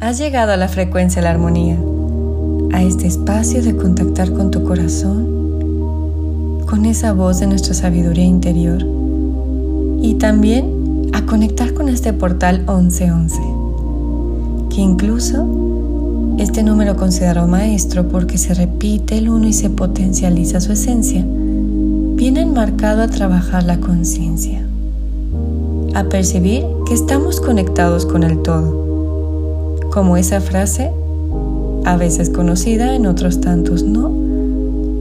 Has llegado a la frecuencia de la armonía, a este espacio de contactar con tu corazón, con esa voz de nuestra sabiduría interior y también a conectar con este portal 1111, que incluso este número considero maestro porque se repite el uno y se potencializa su esencia, viene enmarcado a trabajar la conciencia a percibir que estamos conectados con el todo. Como esa frase, a veces conocida, en otros tantos no,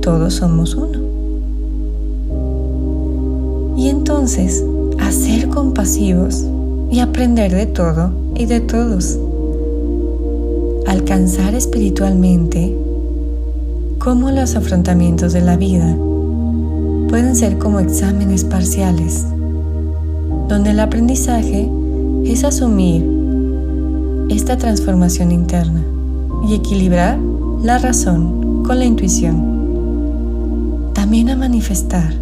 todos somos uno. Y entonces, a ser compasivos y aprender de todo y de todos. Alcanzar espiritualmente cómo los afrontamientos de la vida pueden ser como exámenes parciales donde el aprendizaje es asumir esta transformación interna y equilibrar la razón con la intuición. También a manifestar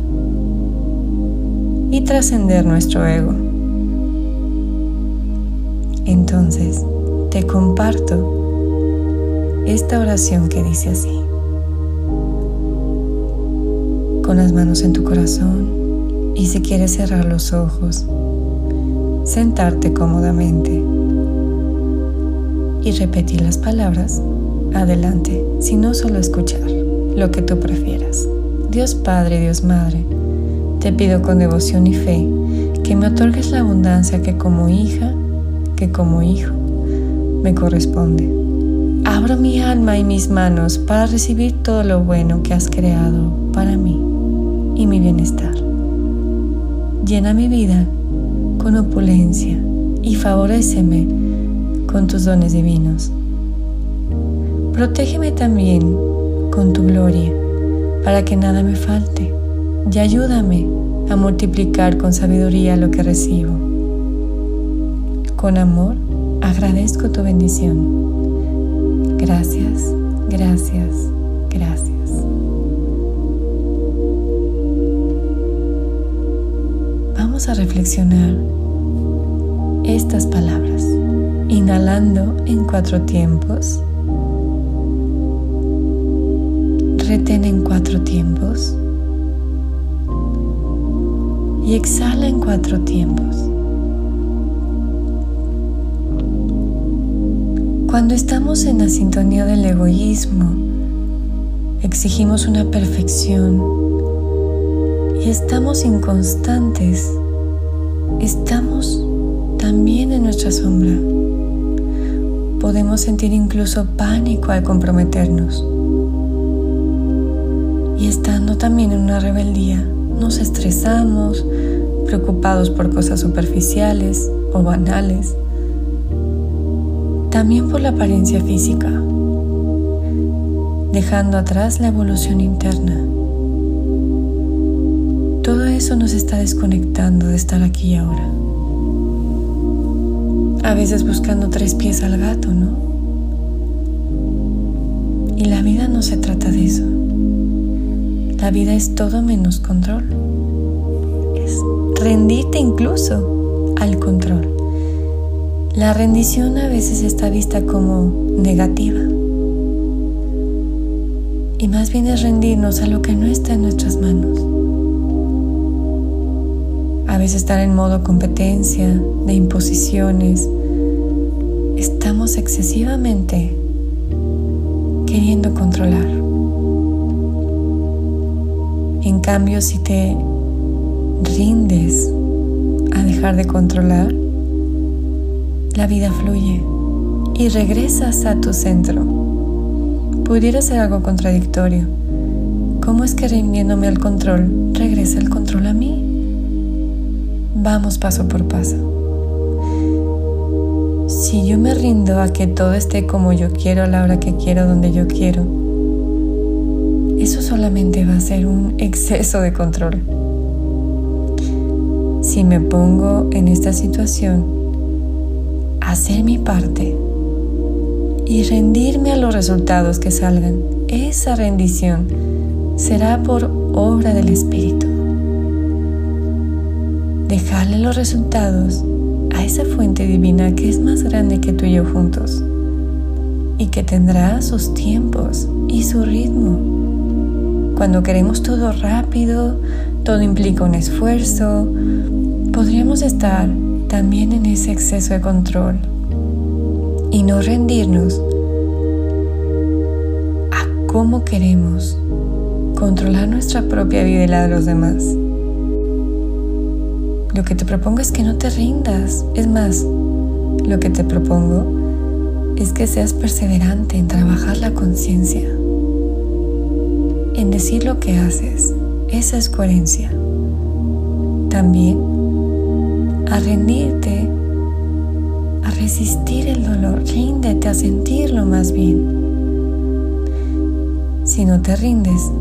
y trascender nuestro ego. Entonces, te comparto esta oración que dice así. Con las manos en tu corazón y si quieres cerrar los ojos, sentarte cómodamente y repetir las palabras, adelante, si no solo escuchar, lo que tú prefieras. Dios Padre, Dios Madre, te pido con devoción y fe que me otorgues la abundancia que como hija, que como hijo, me corresponde. Abro mi alma y mis manos para recibir todo lo bueno que has creado para mí y mi bienestar. Llena mi vida con opulencia y favoreceme con tus dones divinos. Protégeme también con tu gloria para que nada me falte y ayúdame a multiplicar con sabiduría lo que recibo. Con amor agradezco tu bendición. Gracias, gracias, gracias. a reflexionar estas palabras, inhalando en cuatro tiempos, retén en cuatro tiempos y exhala en cuatro tiempos. Cuando estamos en la sintonía del egoísmo, exigimos una perfección y estamos inconstantes estamos también en nuestra sombra. Podemos sentir incluso pánico al comprometernos. Y estando también en una rebeldía, nos estresamos, preocupados por cosas superficiales o banales. También por la apariencia física, dejando atrás la evolución interna todo eso nos está desconectando de estar aquí y ahora. A veces buscando tres pies al gato, ¿no? Y la vida no se trata de eso. La vida es todo menos control. Es rendirte incluso al control. La rendición a veces está vista como negativa. Y más bien es rendirnos a lo que no está en nuestras manos veces estar en modo competencia, de imposiciones. Estamos excesivamente queriendo controlar. En cambio, si te rindes a dejar de controlar, la vida fluye y regresas a tu centro. Pudiera ser algo contradictorio. ¿Cómo es que rindiéndome al control regresa el control a mí? Vamos paso por paso. Si yo me rindo a que todo esté como yo quiero, a la hora que quiero, donde yo quiero, eso solamente va a ser un exceso de control. Si me pongo en esta situación, hacer mi parte y rendirme a los resultados que salgan, esa rendición será por obra del Espíritu dejarle los resultados a esa fuente divina que es más grande que tú y yo juntos. y que tendrá sus tiempos y su ritmo. Cuando queremos todo rápido, todo implica un esfuerzo, podríamos estar también en ese exceso de control y no rendirnos a cómo queremos controlar nuestra propia vida y la de los demás. Lo que te propongo es que no te rindas. Es más, lo que te propongo es que seas perseverante en trabajar la conciencia, en decir lo que haces. Esa es coherencia. También a rendirte, a resistir el dolor. Ríndete a sentirlo más bien. Si no te rindes,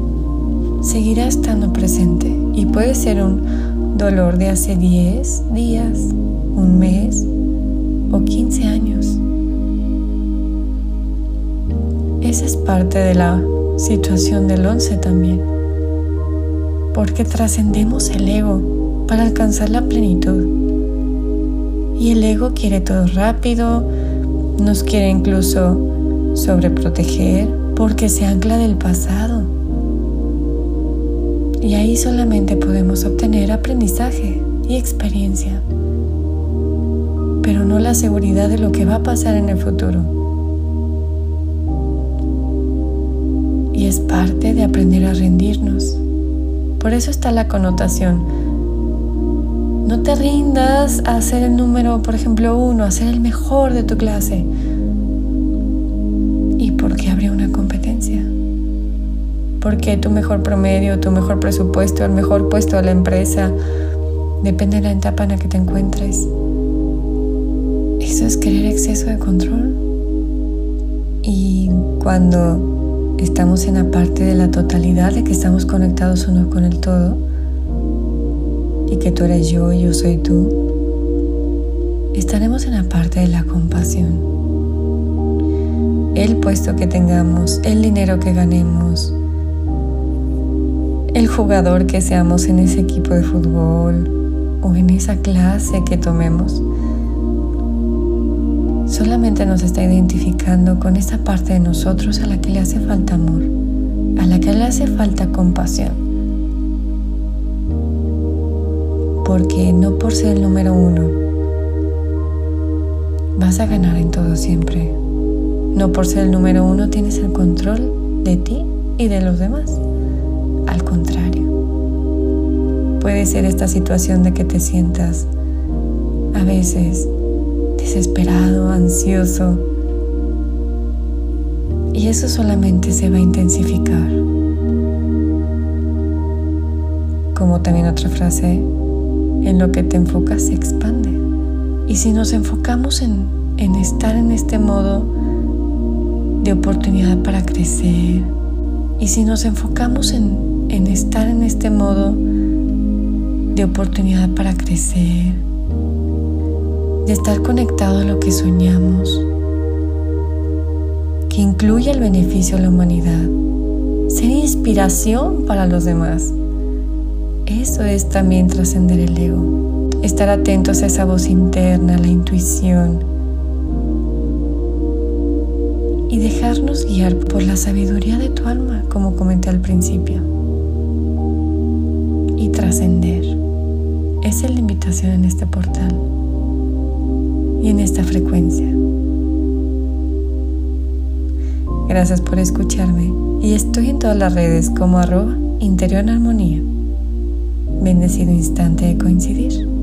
seguirá estando presente y puede ser un dolor de hace 10 días, un mes o 15 años. Esa es parte de la situación del 11 también, porque trascendemos el ego para alcanzar la plenitud. Y el ego quiere todo rápido, nos quiere incluso sobreproteger porque se ancla del pasado y ahí solamente podemos obtener aprendizaje y experiencia, pero no la seguridad de lo que va a pasar en el futuro. Y es parte de aprender a rendirnos. Por eso está la connotación. No te rindas a ser el número, por ejemplo, uno, a ser el mejor de tu clase. Porque tu mejor promedio, tu mejor presupuesto, el mejor puesto de la empresa, depende de la etapa en la que te encuentres. Eso es querer exceso de control. Y cuando estamos en la parte de la totalidad, de que estamos conectados uno con el todo, y que tú eres yo y yo soy tú, estaremos en la parte de la compasión. El puesto que tengamos, el dinero que ganemos, el jugador que seamos en ese equipo de fútbol o en esa clase que tomemos, solamente nos está identificando con esa parte de nosotros a la que le hace falta amor, a la que le hace falta compasión. Porque no por ser el número uno vas a ganar en todo siempre. No por ser el número uno tienes el control de ti y de los demás. Al contrario, puede ser esta situación de que te sientas a veces desesperado, ansioso, y eso solamente se va a intensificar. Como también otra frase, en lo que te enfocas se expande. Y si nos enfocamos en, en estar en este modo de oportunidad para crecer, y si nos enfocamos en en estar en este modo de oportunidad para crecer, de estar conectado a lo que soñamos, que incluye el beneficio a la humanidad, ser inspiración para los demás. Eso es también trascender el ego, estar atentos a esa voz interna, la intuición. Y dejarnos guiar por la sabiduría de tu alma, como comenté al principio trascender. Esa es la invitación en este portal y en esta frecuencia. Gracias por escucharme y estoy en todas las redes como arroba interior en armonía. Bendecido instante de coincidir.